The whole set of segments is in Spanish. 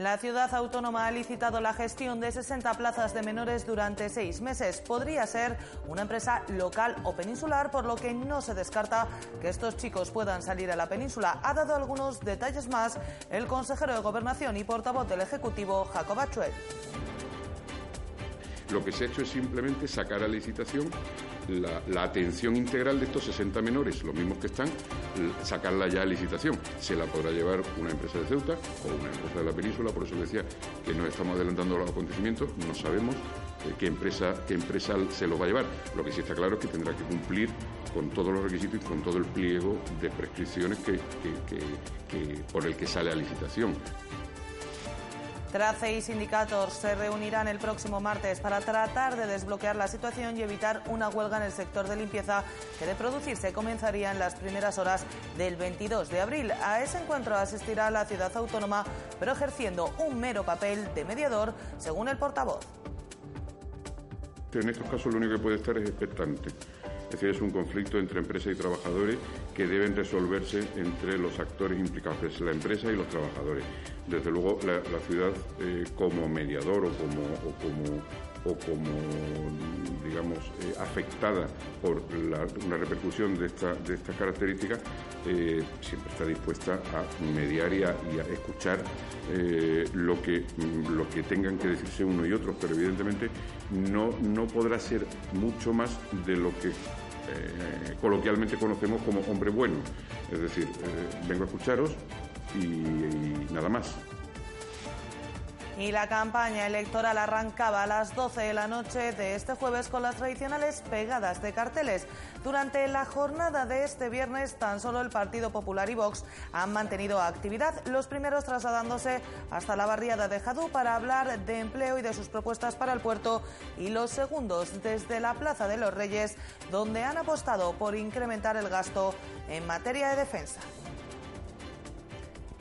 La ciudad autónoma ha licitado la gestión de 60 plazas de menores durante seis meses. Podría ser una empresa local o peninsular, por lo que no se descarta que estos chicos puedan salir a la península. Ha dado algunos detalles más el consejero de Gobernación y portavoz del Ejecutivo, Jacob Achuel. Lo que se ha hecho es simplemente sacar a licitación la, atención integral de estos 60 menores, los mismos que están, sacarla ya a licitación. Se la podrá llevar una empresa de Ceuta o una empresa de la península, por eso decía que nos estamos adelantando los acontecimientos, no sabemos eh, qué, empresa, qué empresa se los va a llevar. Lo que sí está claro es que tendrá que cumplir con todos los requisitos y con todo el pliego de prescripciones que, por el que sale a licitación. TRACE y sindicatos se reunirán el próximo martes para tratar de desbloquear la situación y evitar una huelga en el sector de limpieza que de producirse comenzaría en las primeras horas del 22 de abril. A ese encuentro asistirá la ciudad autónoma, pero ejerciendo un mero papel de mediador, según el portavoz. En estos casos lo único que puede estar es expectante. Es decir, es un conflicto entre empresa y trabajadores que deben resolverse entre los actores implicados, es la empresa y los trabajadores. Desde luego, la, ciudad eh, como mediador o como, o como o como, digamos, eh, afectada por una repercusión de, esta, de estas características, eh, siempre está dispuesta a mediar y a, escuchar lo, que, lo que tengan que decirse uno y otro, pero evidentemente no, no podrá ser mucho más de lo que eh, coloquialmente conocemos como hombre bueno. Es decir, eh, vengo a escucharos y nada más. Y la campaña electoral arrancaba a las 12 de la noche de este jueves con las tradicionales pegadas de carteles. Durante la jornada de este viernes, tan solo el Partido Popular y Vox han mantenido actividad, los primeros trasladándose hasta la barriada de Jadú para hablar de empleo y de sus propuestas para el puerto, y los segundos desde la Plaza de los Reyes, donde han apostado por incrementar el gasto en materia de defensa.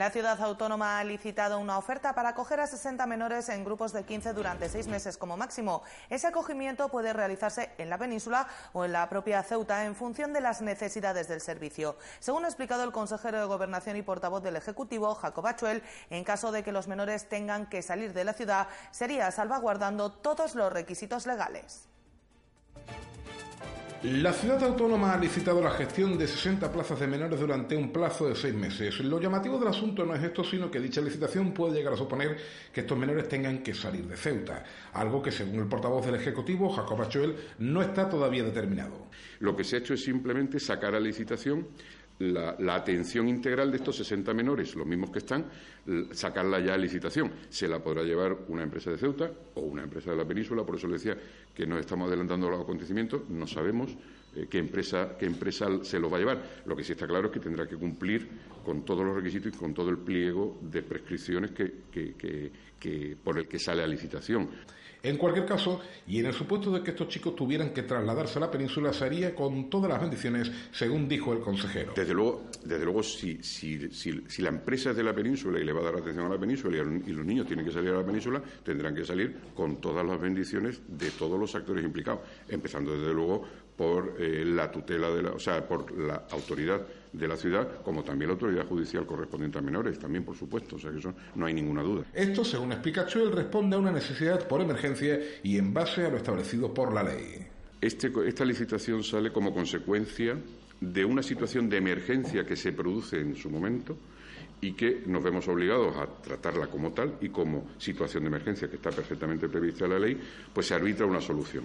La ciudad autónoma ha licitado una oferta para acoger a 60 menores en grupos de 15 durante seis meses como máximo. Ese acogimiento puede realizarse en la península o en la propia Ceuta en función de las necesidades del servicio. Según ha explicado el consejero de Gobernación y portavoz del Ejecutivo, Jacob Achuel, en caso de que los menores tengan que salir de la ciudad, sería salvaguardando todos los requisitos legales. La ciudad autónoma ha licitado la gestión de 60 plazas de menores durante un plazo de seis meses. Lo llamativo del asunto no es esto, sino que dicha licitación puede llegar a suponer que estos menores tengan que salir de Ceuta, algo que según el portavoz del Ejecutivo, Jacob Achuel, no está todavía determinado. Lo que se ha hecho es simplemente sacar a licitación la, atención integral de estos 60 menores, los mismos que están, sacarla ya a licitación. Se la podrá llevar una empresa de Ceuta o una empresa de la península, por eso le decía que nos estamos adelantando los acontecimientos, no sabemos eh, qué, empresa, qué empresa se los va a llevar. Lo que sí está claro es que tendrá que cumplir con todos los requisitos y con todo el pliego de prescripciones que, por el que sale a licitación. En cualquier caso, y en el supuesto de que estos chicos tuvieran que trasladarse a la península, se haría con todas las bendiciones, según dijo el consejero. Desde luego, desde luego si, si, si, la empresa es de la península y le va a dar atención a la península y, los niños tienen que salir a la península, tendrán que salir con todas las bendiciones de todos los actores implicados, empezando desde luego por eh, la tutela de la, o sea, por la autoridad de la ciudad, como también la autoridad judicial correspondiente a menores, también por supuesto, o sea que eso no hay ninguna duda. Esto, según explica Chuel, responde a una necesidad por emergencia y en base a lo establecido por la ley. Este, esta licitación sale como consecuencia de una situación de emergencia que se produce en su momento y que nos vemos obligados a tratarla como tal y como situación de emergencia que está perfectamente prevista en la ley, pues se arbitra una solución.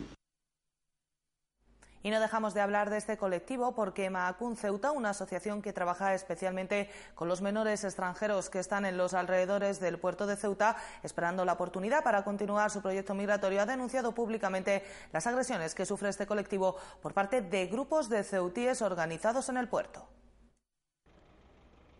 Y no dejamos de hablar de este colectivo porque Maacun Ceuta, una asociación que trabaja especialmente con los menores extranjeros que están en los alrededores del puerto de Ceuta, esperando la oportunidad para continuar su proyecto migratorio, ha denunciado públicamente las agresiones que sufre este colectivo por parte de grupos de ceutíes organizados en el puerto.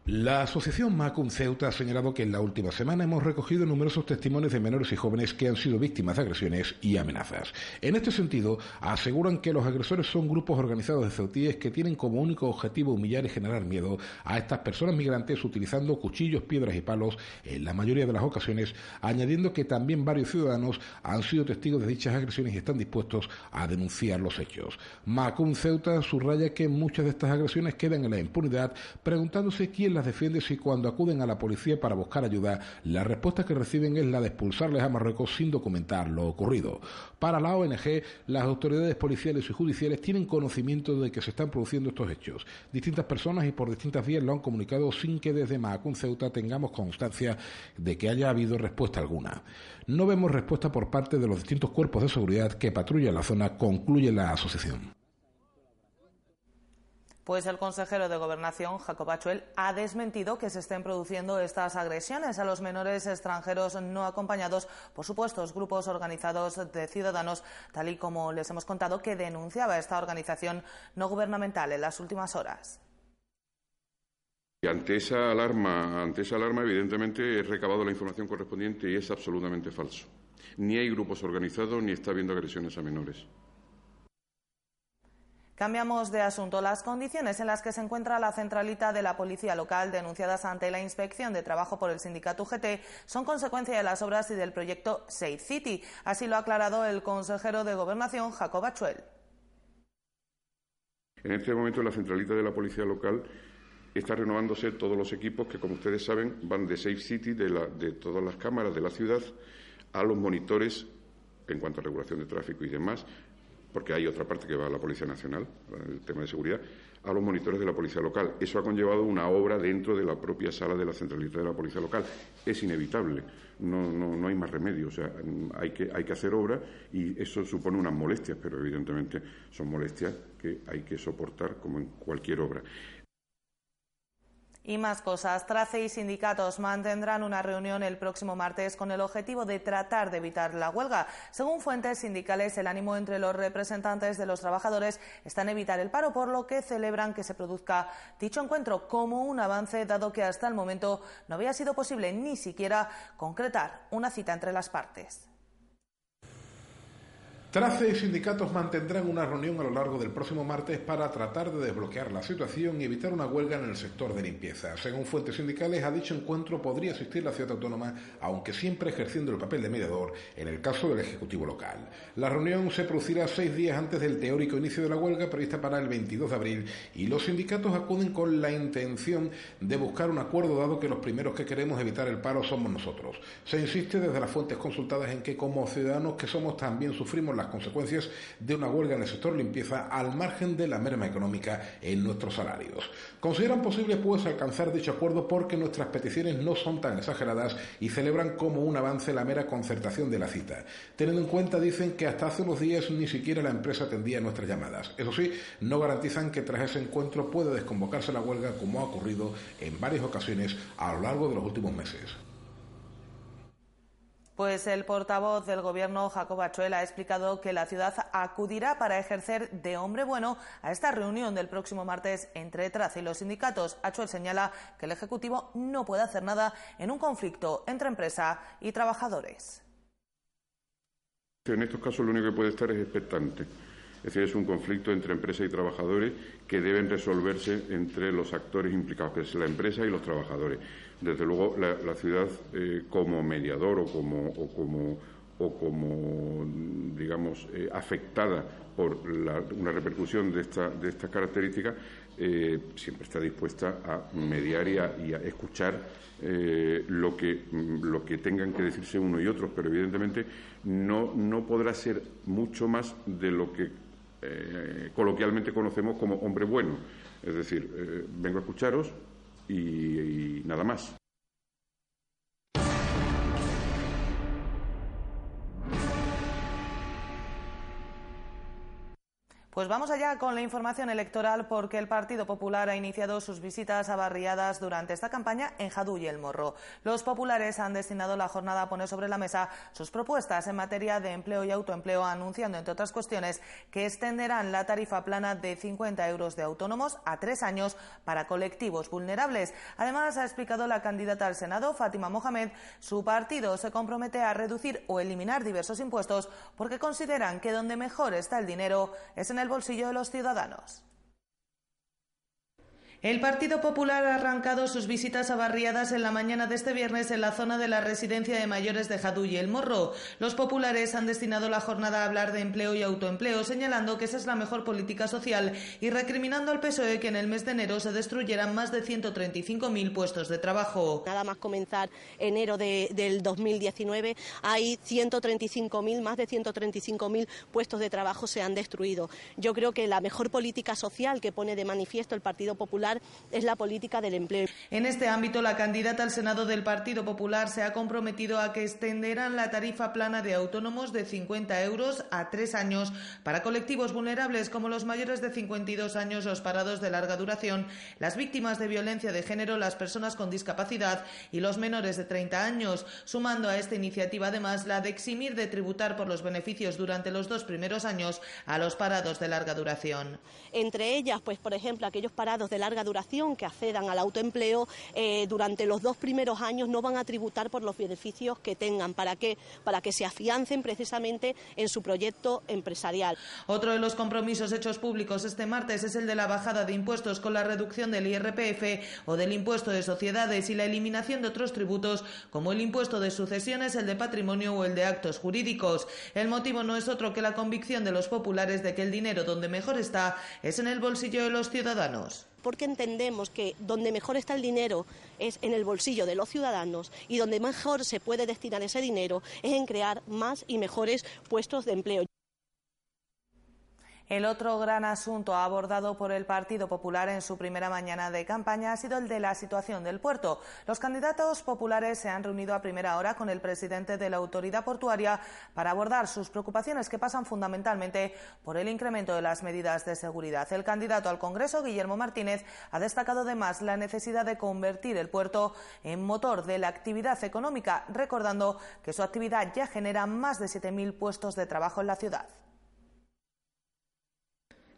La asociación Macum Ceuta ha señalado que en la última semana hemos recogido numerosos testimonios de menores y jóvenes que han sido víctimas de agresiones y amenazas. En este sentido, aseguran que los agresores son grupos organizados de ceutíes que tienen como único objetivo humillar y generar miedo a estas personas migrantes utilizando cuchillos, piedras y palos en la mayoría de las ocasiones, añadiendo que también varios ciudadanos han sido testigos de dichas agresiones y están dispuestos a denunciar los hechos. Macum Ceuta subraya que muchas de estas agresiones quedan en la impunidad, preguntándose quién las defiende si cuando acuden a la policía para buscar ayuda, la respuesta que reciben es la de expulsarles a Marruecos sin documentar lo ocurrido. Para la ONG, las autoridades policiales y judiciales tienen conocimiento de que se están produciendo estos hechos. Distintas personas y por distintas vías lo han comunicado sin que desde Mahacún Ceuta tengamos constancia de que haya habido respuesta alguna. No vemos respuesta por parte de los distintos cuerpos de seguridad que patrullan la zona, concluye la asociación. Pues el consejero de Gobernación, Jacob Achuel, ha desmentido que se estén produciendo estas agresiones a los menores extranjeros no acompañados por supuestos grupos organizados de ciudadanos, tal y como les hemos contado que denunciaba esta organización no gubernamental en las últimas horas. Ante esa alarma, ante esa alarma, evidentemente he recabado la información correspondiente y es absolutamente falso. Ni hay grupos organizados ni está habiendo agresiones a menores. Cambiamos de asunto. Las condiciones en las que se encuentra la centralita de la policía local denunciadas ante la inspección de trabajo por el sindicato UGT son consecuencia de las obras y del proyecto Safe City. Así lo ha aclarado el consejero de Gobernación, Jacob Achuel. En este momento la centralita de la policía local está renovándose todos los equipos que, como ustedes saben, van de Safe City, de, de todas las cámaras de la ciudad, a los monitores en cuanto a regulación de tráfico y demás, porque hay otra parte que va a la Policía Nacional, el tema de seguridad, a los monitores de la Policía Local. Eso ha conllevado una obra dentro de la propia sala de la centralidad de la Policía Local. Es inevitable, no, no, no hay más remedio. O sea, hay que, hay que hacer obra y eso supone unas molestias, pero evidentemente son molestias que hay que soportar como en cualquier obra. Y más cosas. Trace y sindicatos mantendrán una reunión el próximo martes con el objetivo de tratar de evitar la huelga. Según fuentes sindicales, el ánimo entre los representantes de los trabajadores está en evitar el paro, por lo que celebran que se produzca dicho encuentro como un avance, dado que hasta el momento no había sido posible ni siquiera concretar una cita entre las partes. Trace y sindicatos mantendrán una reunión a lo largo del próximo martes para tratar de desbloquear la situación y evitar una huelga en el sector de limpieza. Según fuentes sindicales, a dicho encuentro podría asistir la ciudad autónoma, aunque siempre ejerciendo el papel de mediador en el caso del Ejecutivo local. La reunión se producirá seis días antes del teórico inicio de la huelga prevista para el 22 de abril y los sindicatos acuden con la intención de buscar un acuerdo dado que los primeros que queremos evitar el paro somos nosotros. Se insiste desde las fuentes consultadas en que como ciudadanos que somos también sufrimos la consecuencias de una huelga en el sector limpieza al margen de la merma económica en nuestros salarios. Consideran posible pues alcanzar dicho acuerdo porque nuestras peticiones no son tan exageradas y celebran como un avance la mera concertación de la cita. Teniendo en cuenta, dicen que hasta hace unos días ni siquiera la empresa atendía nuestras llamadas. Eso sí, no garantizan que tras ese encuentro pueda desconvocarse la huelga como ha ocurrido en varias ocasiones a lo largo de los últimos meses. Pues el portavoz del Gobierno, Jacob Achuel, ha explicado que la ciudad acudirá para ejercer de hombre bueno a esta reunión del próximo martes entre Trace y los sindicatos. Achuel señala que el Ejecutivo no puede hacer nada en un conflicto entre empresa y trabajadores. En estos casos lo único que puede estar es expectante. Es decir, es un conflicto entre empresa y trabajadores que deben resolverse entre los actores implicados, que es la empresa y los trabajadores. Desde luego, la, ciudad eh, como mediador o como, o como, digamos, eh, afectada por una repercusión de, esta, de estas características, eh, siempre está dispuesta a mediar y a, escuchar lo, que, lo que tengan que decirse uno y otros, pero evidentemente no, no podrá ser mucho más de lo que coloquialmente conocemos como hombre bueno. Es decir, vengo a escucharos, y nada más. Pues vamos allá con la información electoral porque el Partido Popular ha iniciado sus visitas a barriadas durante esta campaña en Jadú y El Morro. Los populares han destinado la jornada a poner sobre la mesa sus propuestas en materia de empleo y autoempleo, anunciando, entre otras cuestiones, que extenderán la tarifa plana de 50 euros de autónomos a tres años para colectivos vulnerables. Además, ha explicado la candidata al Senado, Fátima Mohamed, su partido se compromete a reducir o eliminar diversos impuestos porque consideran que donde mejor está el dinero es en el bolsillo de los ciudadanos. El Partido Popular ha arrancado sus visitas a barriadas en la mañana de este viernes en la zona de la residencia de mayores de Jadú y El Morro. Los populares han destinado la jornada a hablar de empleo y autoempleo, señalando que esa es la mejor política social y recriminando al PSOE que en el mes de enero se destruyeran más de 135.000 puestos de trabajo. Nada más comenzar enero del 2019, hay 135.000, más de 135.000 puestos de trabajo se han destruido. Yo creo que la mejor política social que pone de manifiesto el Partido Popular es la política del empleo. En este ámbito, la candidata al Senado del Partido Popular se ha comprometido a que extenderán la tarifa plana de autónomos de 50 euros a tres años para colectivos vulnerables como los mayores de 52 años, los parados de larga duración, las víctimas de violencia de género, las personas con discapacidad y los menores de 30 años, sumando a esta iniciativa además la de eximir de tributar por los beneficios durante los dos primeros años a los parados de larga duración. Entre ellas, pues por ejemplo, aquellos parados de larga duración que accedan al autoempleo eh, durante los dos primeros años no van a tributar por los beneficios que tengan. ¿Para qué? Para que se afiancen precisamente en su proyecto empresarial. Otro de los compromisos hechos públicos este martes es el de la bajada de impuestos con la reducción del IRPF o del impuesto de sociedades y la eliminación de otros tributos como el impuesto de sucesiones, el de patrimonio o el de actos jurídicos. El motivo no es otro que la convicción de los populares de que el dinero donde mejor está es en el bolsillo de los ciudadanos porque entendemos que donde mejor está el dinero es en el bolsillo de los ciudadanos y donde mejor se puede destinar ese dinero es en crear más y mejores puestos de empleo. El otro gran asunto abordado por el Partido Popular en su primera mañana de campaña ha sido el de la situación del puerto. Los candidatos populares se han reunido a primera hora con el presidente de la autoridad portuaria para abordar sus preocupaciones que pasan fundamentalmente por el incremento de las medidas de seguridad. El candidato al Congreso, Guillermo Martínez, ha destacado además la necesidad de convertir el puerto en motor de la actividad económica, recordando que su actividad ya genera más de 7.000 puestos de trabajo en la ciudad.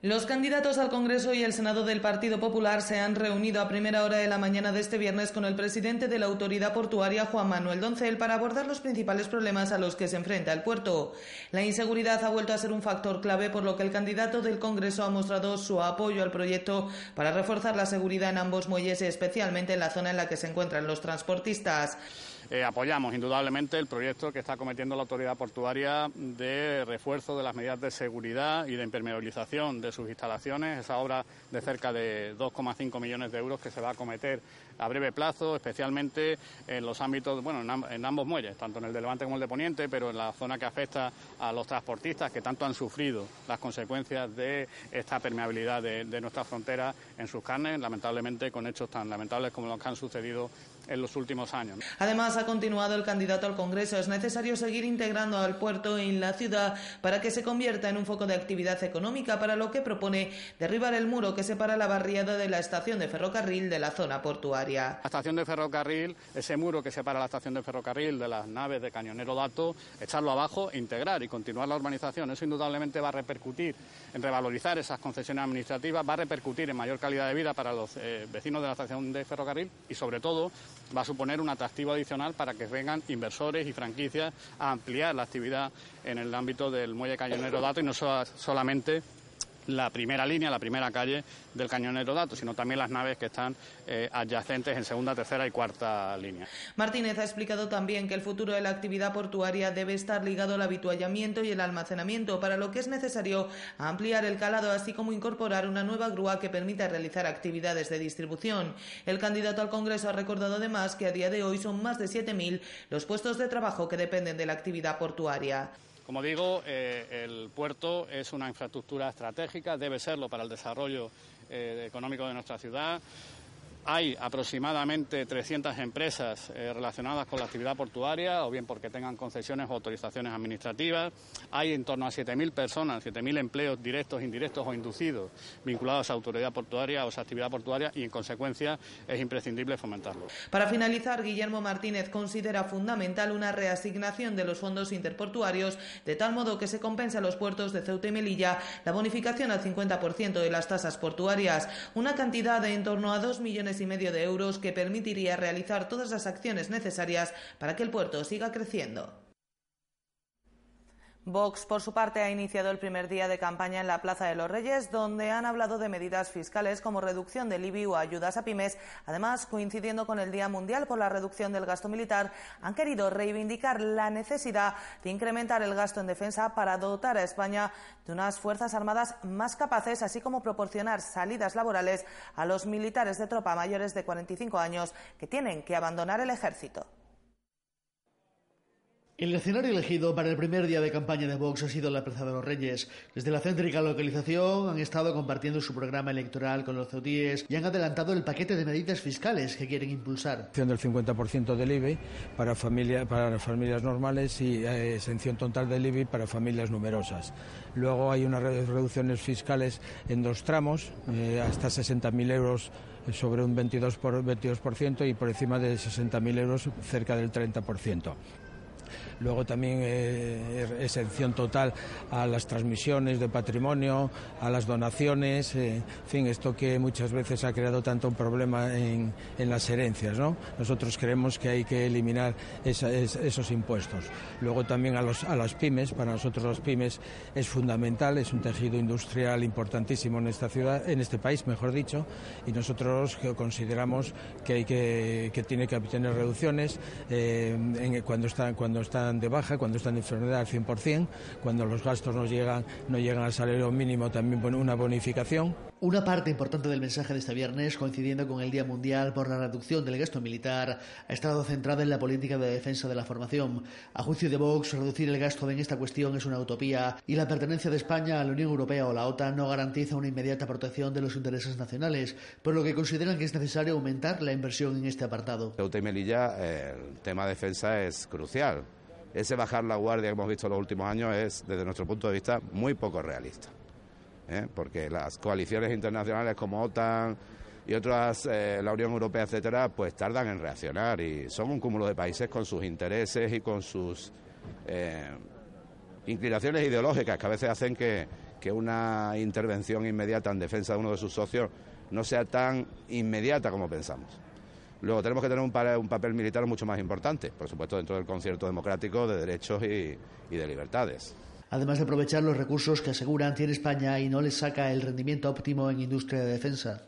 Los candidatos al Congreso y el Senado del Partido Popular se han reunido a primera hora de la mañana de este viernes con el presidente de la autoridad portuaria, Juan Manuel Doncel, para abordar los principales problemas a los que se enfrenta el puerto. La inseguridad ha vuelto a ser un factor clave, por lo que el candidato del Congreso ha mostrado su apoyo al proyecto para reforzar la seguridad en ambos muelles, especialmente en la zona en la que se encuentran los transportistas. Eh, apoyamos indudablemente el proyecto que está cometiendo la autoridad portuaria de refuerzo de las medidas de seguridad y de impermeabilización de sus instalaciones, esa obra de cerca de 2,5 millones de euros que se va a cometer a breve plazo, especialmente en los ámbitos, bueno, en, ambos muelles, tanto en el de Levante como el de Poniente, pero en la zona que afecta a los transportistas que tanto han sufrido las consecuencias de esta permeabilidad de, de nuestras fronteras en sus carnes, lamentablemente con hechos tan lamentables como los que han sucedido en los últimos años. Además, ha continuado el candidato al Congreso. Es necesario seguir integrando al puerto en la ciudad para que se convierta en un foco de actividad económica, para lo que propone derribar el muro que separa la barriada de la estación de ferrocarril de la zona portuaria. La estación de ferrocarril, ese muro que separa la estación de ferrocarril de las naves de Cañonero Dato, echarlo abajo, integrar y continuar la urbanización. Eso indudablemente va a repercutir en revalorizar esas concesiones administrativas, va a repercutir en mayor calidad de vida para los eh, vecinos de la estación de ferrocarril y, sobre todo, va a suponer un atractivo adicional para que vengan inversores y franquicias a ampliar la actividad en el ámbito del muelle cañonero dato y no solamente la primera línea, la primera calle del cañonero Dato, sino también las naves que están eh, adyacentes en segunda, tercera y cuarta línea. Martínez ha explicado también que el futuro de la actividad portuaria debe estar ligado al habituallamiento y el almacenamiento, para lo que es necesario ampliar el calado, así como incorporar una nueva grúa que permita realizar actividades de distribución. El candidato al Congreso ha recordado además que a día de hoy son más de 7.000 los puestos de trabajo que dependen de la actividad portuaria. Como digo, eh, el puerto es una infraestructura estratégica, debe serlo para el desarrollo eh, económico de nuestra ciudad. Hay aproximadamente 300 empresas eh, relacionadas con la actividad portuaria, o bien porque tengan concesiones o autorizaciones administrativas. Hay en torno a 7.000 personas, 7.000 empleos directos, indirectos o inducidos vinculados a autoridad portuaria o a actividad portuaria y, en consecuencia, es imprescindible fomentarlo. Para finalizar, Guillermo Martínez considera fundamental una reasignación de los fondos interportuarios de tal modo que se compense a los puertos de Ceuta y Melilla la bonificación al 50% de las tasas portuarias, una cantidad de en torno a 2 millones y medio de euros que permitiría realizar todas las acciones necesarias para que el puerto siga creciendo. Vox, por su parte, ha iniciado el primer día de campaña en la Plaza de los Reyes, donde han hablado de medidas fiscales como reducción del IBI o ayudas a pymes. Además, coincidiendo con el Día Mundial por la reducción del gasto militar, han querido reivindicar la necesidad de incrementar el gasto en defensa para dotar a España de unas Fuerzas Armadas más capaces, así como proporcionar salidas laborales a los militares de tropa mayores de 45 años que tienen que abandonar el ejército. El escenario elegido para el primer día de campaña de Vox ha sido la Plaza de los Reyes. Desde la céntrica localización han estado compartiendo su programa electoral con los ceutíes y han adelantado el paquete de medidas fiscales que quieren impulsar. Del 50% del IBI para, familia, para familias normales y eh, exención total del IBI para familias numerosas. Luego hay unas reducciones fiscales en dos tramos, eh, hasta 60.000 euros sobre un 22%, por, 22% y por encima de 60.000 euros cerca del 30% luego también eh, exención total a las transmisiones de patrimonio, a las donaciones, eh, en fin, esto que muchas veces ha creado tanto un problema en, las herencias. ¿no? Nosotros creemos que hay que eliminar esos impuestos. Luego también a, los, a las pymes, para nosotros las pymes es fundamental, es un tejido industrial importantísimo en esta ciudad, en este país, mejor dicho, y nosotros consideramos que hay que, que tiene que obtener reducciones eh, cuando están cuando están de baja, cuando están de enfermedad al 100%, cuando los gastos no llegan, no llegan al salario mínimo, también una bonificación. Una parte importante del mensaje de este viernes, coincidiendo con el Día Mundial por la reducción del gasto militar, ha estado centrada en la política de defensa de la formación. A juicio de Vox, reducir el gasto en esta cuestión es una utopía y la pertenencia de España a la Unión Europea o la OTAN no garantiza una inmediata protección de los intereses nacionales, por lo que consideran que es necesario aumentar la inversión en este apartado. Ceuta y Melilla, el tema defensa es crucial ese bajar la guardia que hemos visto en los últimos años es, desde nuestro punto de vista, muy poco realista. ¿eh? Porque las coaliciones internacionales como OTAN y otras, eh, la Unión Europea, etcétera, pues tardan en reaccionar y son un cúmulo de países con sus intereses y con sus eh, inclinaciones ideológicas que a veces hacen que, que una intervención inmediata en defensa de uno de sus socios no sea tan inmediata como pensamos. Luego tenemos que tener un, papel militar mucho más importante, por supuesto dentro del concierto democrático de derechos y, de libertades. Además de aprovechar los recursos que aseguran tiene España y no les saca el rendimiento óptimo en industria de defensa.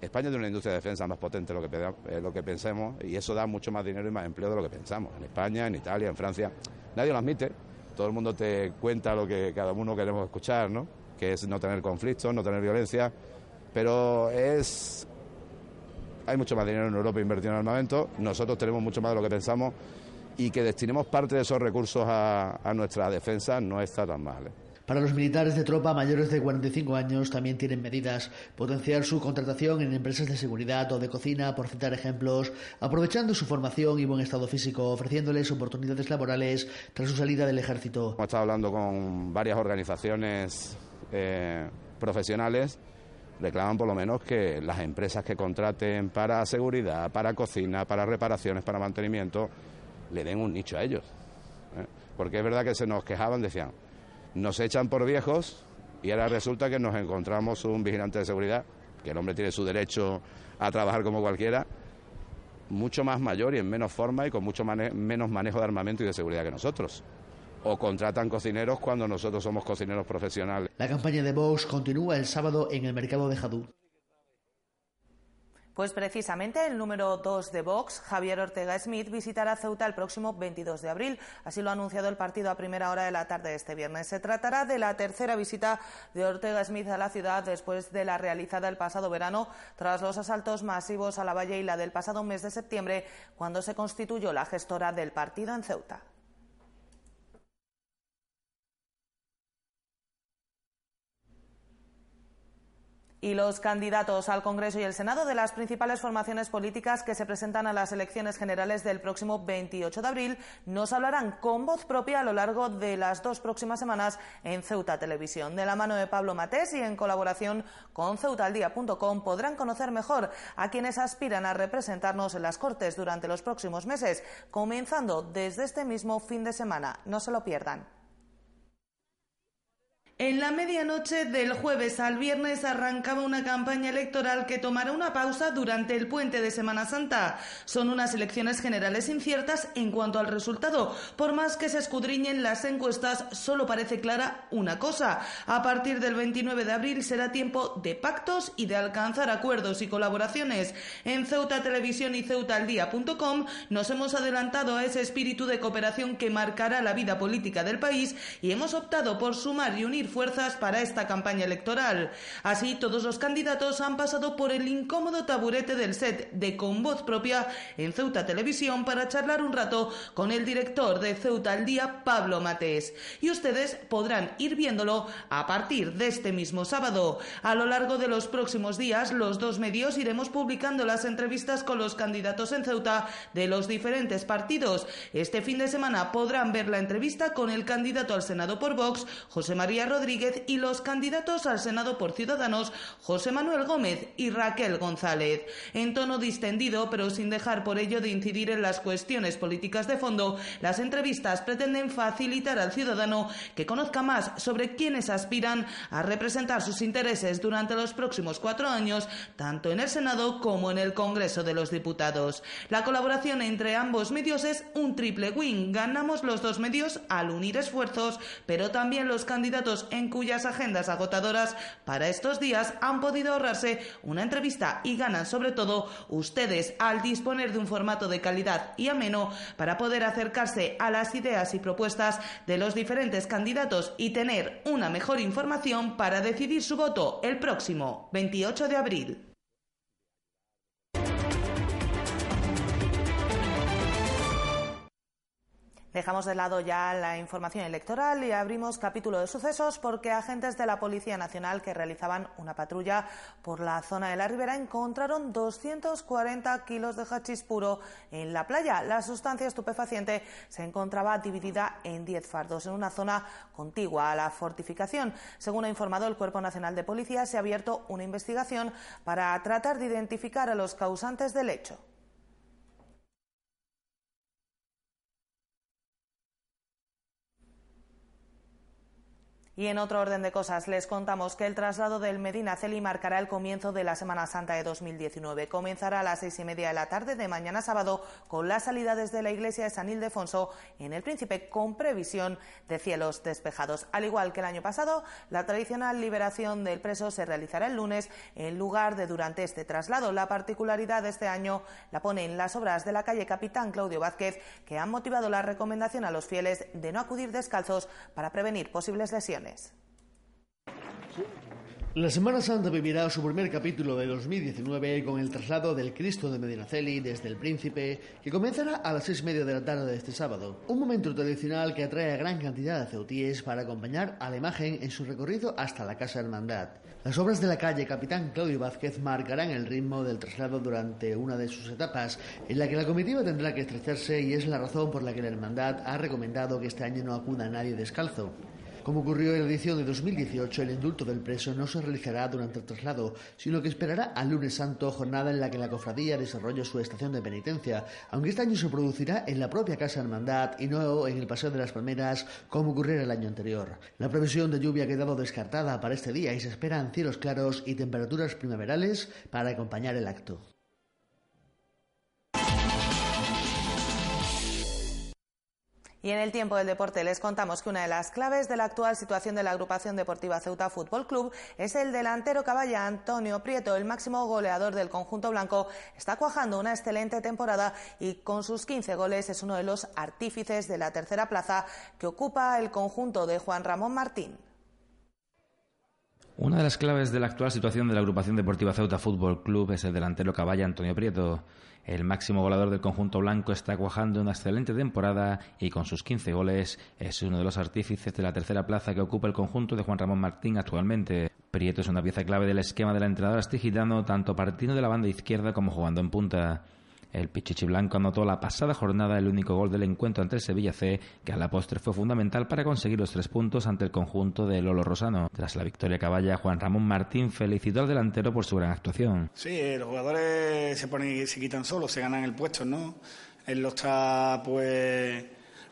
España tiene una industria de defensa más potente de lo que, eh, lo que pensemos y eso da mucho más dinero y más empleo de lo que pensamos. En España, en Italia, en Francia. Nadie lo admite. Todo el mundo te cuenta lo que cada uno queremos escuchar, ¿no? Que es no tener conflictos, no tener violencia. Pero es hay mucho más dinero en Europa invertido en armamento, nosotros tenemos mucho más de lo que pensamos y que destinemos parte de esos recursos a, nuestra defensa no está tan mal. ¿eh? Para los militares de tropa mayores de 45 años también tienen medidas. Potenciar su contratación en empresas de seguridad o de cocina, por citar ejemplos, aprovechando su formación y buen estado físico, ofreciéndoles oportunidades laborales tras su salida del ejército. Hemos estado hablando con varias organizaciones eh, profesionales reclaman por lo menos que las empresas que contraten para seguridad, para cocina, para reparaciones, para mantenimiento, le den un nicho a ellos. ¿eh? Porque es verdad que se nos quejaban, decían, nos echan por viejos y ahora resulta que nos encontramos un vigilante de seguridad, que el hombre tiene su derecho a trabajar como cualquiera, mucho más mayor y en menos forma y con mucho menos manejo de armamento y de seguridad que nosotros o contratan cocineros cuando nosotros somos cocineros profesionales. La campaña de Vox continúa el sábado en el mercado de Jadú. Pues precisamente el número 2 de Vox, Javier Ortega Smith, visitará Ceuta el próximo 22 de abril. Así lo ha anunciado el partido a primera hora de la tarde de este viernes. Se tratará de la tercera visita de Ortega Smith a la ciudad después de la realizada el pasado verano tras los asaltos masivos a la Valle y la del pasado mes de septiembre, cuando se constituyó la gestora del partido en Ceuta. Y los candidatos al Congreso y el Senado de las principales formaciones políticas que se presentan a las elecciones generales del próximo 28 de abril nos hablarán con voz propia a lo largo de las dos próximas semanas en Ceuta Televisión. De la mano de Pablo Matés y en colaboración con ceutaldía.com podrán conocer mejor a quienes aspiran a representarnos en las Cortes durante los próximos meses, comenzando desde este mismo fin de semana. No se lo pierdan. En la medianoche del jueves al viernes arrancaba una campaña electoral que tomará una pausa durante el puente de Semana Santa. Son unas elecciones generales inciertas en cuanto al resultado. Por más que se escudriñen las encuestas, solo parece clara una cosa. A partir del 29 de abril será tiempo de pactos y de alcanzar acuerdos y colaboraciones. En Ceuta Televisión y ceutaldía.com nos hemos adelantado a ese espíritu de cooperación que marcará la vida política del país y hemos optado por sumar y unir fuerzas para esta campaña electoral. Así, todos los candidatos han pasado por el incómodo taburete del set de Con Voz Propia en Ceuta Televisión para charlar un rato con el director de Ceuta al Día, Pablo Matés. Y ustedes podrán ir viéndolo a partir de este mismo sábado. A lo largo de los próximos días, los dos medios iremos publicando las entrevistas con los candidatos en Ceuta de los diferentes partidos. Este fin de semana podrán ver la entrevista con el candidato al Senado por Vox, José María Rodríguez y los candidatos al Senado por Ciudadanos, José Manuel Gómez y Raquel González. En tono distendido, pero sin dejar por ello de incidir en las cuestiones políticas de fondo, las entrevistas pretenden facilitar al ciudadano que conozca más sobre quienes aspiran a representar sus intereses durante los próximos cuatro años, tanto en el Senado como en el Congreso de los Diputados. La colaboración entre ambos medios es un triple win. Ganamos los dos medios al unir esfuerzos, pero también los candidatos en cuyas agendas agotadoras para estos días han podido ahorrarse una entrevista y ganan sobre todo ustedes al disponer de un formato de calidad y ameno para poder acercarse a las ideas y propuestas de los diferentes candidatos y tener una mejor información para decidir su voto el próximo 28 de abril. Dejamos de lado ya la información electoral y abrimos capítulo de sucesos porque agentes de la Policía Nacional que realizaban una patrulla por la zona de la ribera encontraron 240 kilos de hachís puro en la playa. La sustancia estupefaciente se encontraba dividida en 10 fardos en una zona contigua a la fortificación. Según ha informado el Cuerpo Nacional de Policía, se ha abierto una investigación para tratar de identificar a los causantes del hecho. Y en otro orden de cosas, les contamos que el traslado del Medina Celi marcará el comienzo de la Semana Santa de 2019. Comenzará a las seis y media de la tarde de mañana sábado con la salida desde la iglesia de San Ildefonso en el Príncipe con previsión de cielos despejados. Al igual que el año pasado, la tradicional liberación del preso se realizará el lunes en lugar de durante este traslado. La particularidad de este año la ponen las obras de la calle Capitán Claudio Vázquez que han motivado la recomendación a los fieles de no acudir descalzos para prevenir posibles lesiones. La Semana Santa vivirá su primer capítulo de 2019 con el traslado del Cristo de Medinaceli desde el Príncipe, que comenzará a las seis y media de la tarde de este sábado. Un momento tradicional que atrae a gran cantidad de ceutíes para acompañar a la imagen en su recorrido hasta la Casa Hermandad. Las obras de la calle Capitán Claudio Vázquez marcarán el ritmo del traslado durante una de sus etapas, en la que la comitiva tendrá que estrecharse y es la razón por la que la Hermandad ha recomendado que este año no acuda nadie descalzo. Como ocurrió en la edición de 2018, el indulto del preso no se realizará durante el traslado, sino que esperará al lunes santo, jornada en la que la cofradía desarrolla su estación de penitencia, aunque este año se producirá en la propia Casa Hermandad y no en el Paseo de las Palmeras, como ocurrió el año anterior. La previsión de lluvia ha quedado descartada para este día y se esperan cielos claros y temperaturas primaverales para acompañar el acto. Y en el tiempo del deporte les contamos que una de las claves de la actual situación de la agrupación deportiva Ceuta Fútbol Club es el delantero caballa Antonio Prieto, el máximo goleador del conjunto blanco. Está cuajando una excelente temporada y con sus 15 goles es uno de los artífices de la tercera plaza que ocupa el conjunto de Juan Ramón Martín. Una de las claves de la actual situación de la agrupación deportiva Ceuta Fútbol Club es el delantero caballa Antonio Prieto. El máximo goleador del conjunto blanco está cuajando una excelente temporada y con sus 15 goles es uno de los artífices de la tercera plaza que ocupa el conjunto de Juan Ramón Martín actualmente. Prieto es una pieza clave del esquema del entrenador astigitano, tanto partiendo de la banda izquierda como jugando en punta. El Pichichi Blanco anotó la pasada jornada el único gol del encuentro ante el Sevilla C, que a la postre fue fundamental para conseguir los tres puntos ante el conjunto de Lolo Rosano. Tras la victoria caballa, Juan Ramón Martín felicitó al delantero por su gran actuación. Sí, los jugadores se ponen se quitan solos, se ganan el puesto, ¿no? Él lo está pues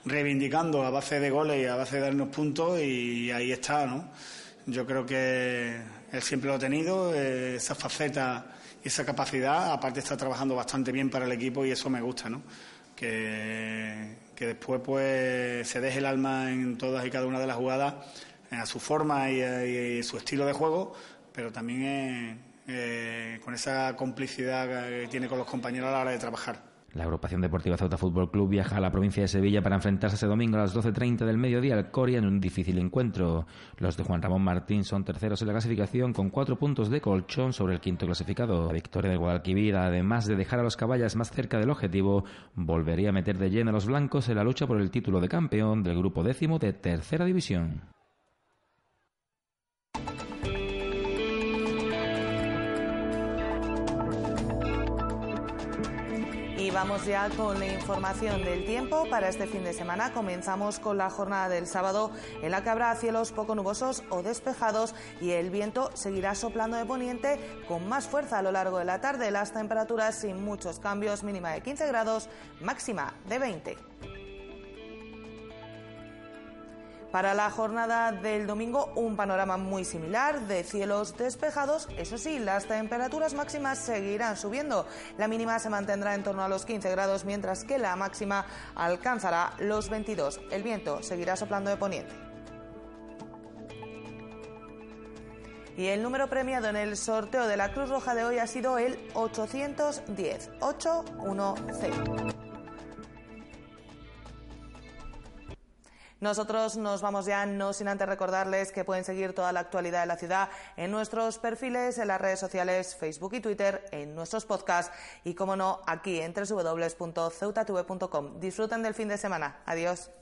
reivindicando a base de goles y a base de darnos puntos y ahí está, ¿no? Yo creo que él siempre lo ha tenido, esa faceta esa capacidad, aparte está trabajando bastante bien para el equipo y eso me gusta, ¿no? Que, después pues se deje el alma en todas y cada una de las jugadas, a su forma y, a, su estilo de juego, pero también eh, con esa complicidad que tiene con los compañeros a la hora de trabajar. La agrupación deportiva Ceuta Fútbol Club viaja a la provincia de Sevilla para enfrentarse ese domingo a las 12.30 del mediodía al Coria en un difícil encuentro. Los de Juan Ramón Martín son terceros en la clasificación con cuatro puntos de colchón sobre el quinto clasificado. La victoria de Guadalquivir, además de dejar a los caballas más cerca del objetivo, volvería a meter de lleno a los blancos en la lucha por el título de campeón del grupo décimo de tercera división. Vamos ya con la información del tiempo para este fin de semana. Comenzamos con la jornada del sábado en la que habrá cielos poco nubosos o despejados y el viento seguirá soplando de poniente con más fuerza a lo largo de la tarde. Las temperaturas sin muchos cambios, mínima de 15 grados, máxima de 20. Para la jornada del domingo, un panorama muy similar de cielos despejados. Eso sí, las temperaturas máximas seguirán subiendo. La mínima se mantendrá en torno a los 15 grados, mientras que la máxima alcanzará los 22. El viento seguirá soplando de poniente. Y el número premiado en el sorteo de la Cruz Roja de hoy ha sido el 810 810. Nosotros nos vamos ya, no sin antes recordarles que pueden seguir toda la actualidad de la ciudad en nuestros perfiles, en las redes sociales, Facebook y Twitter, en nuestros podcasts y, como no, aquí en www.ceutatv.com. Disfruten del fin de semana. Adiós.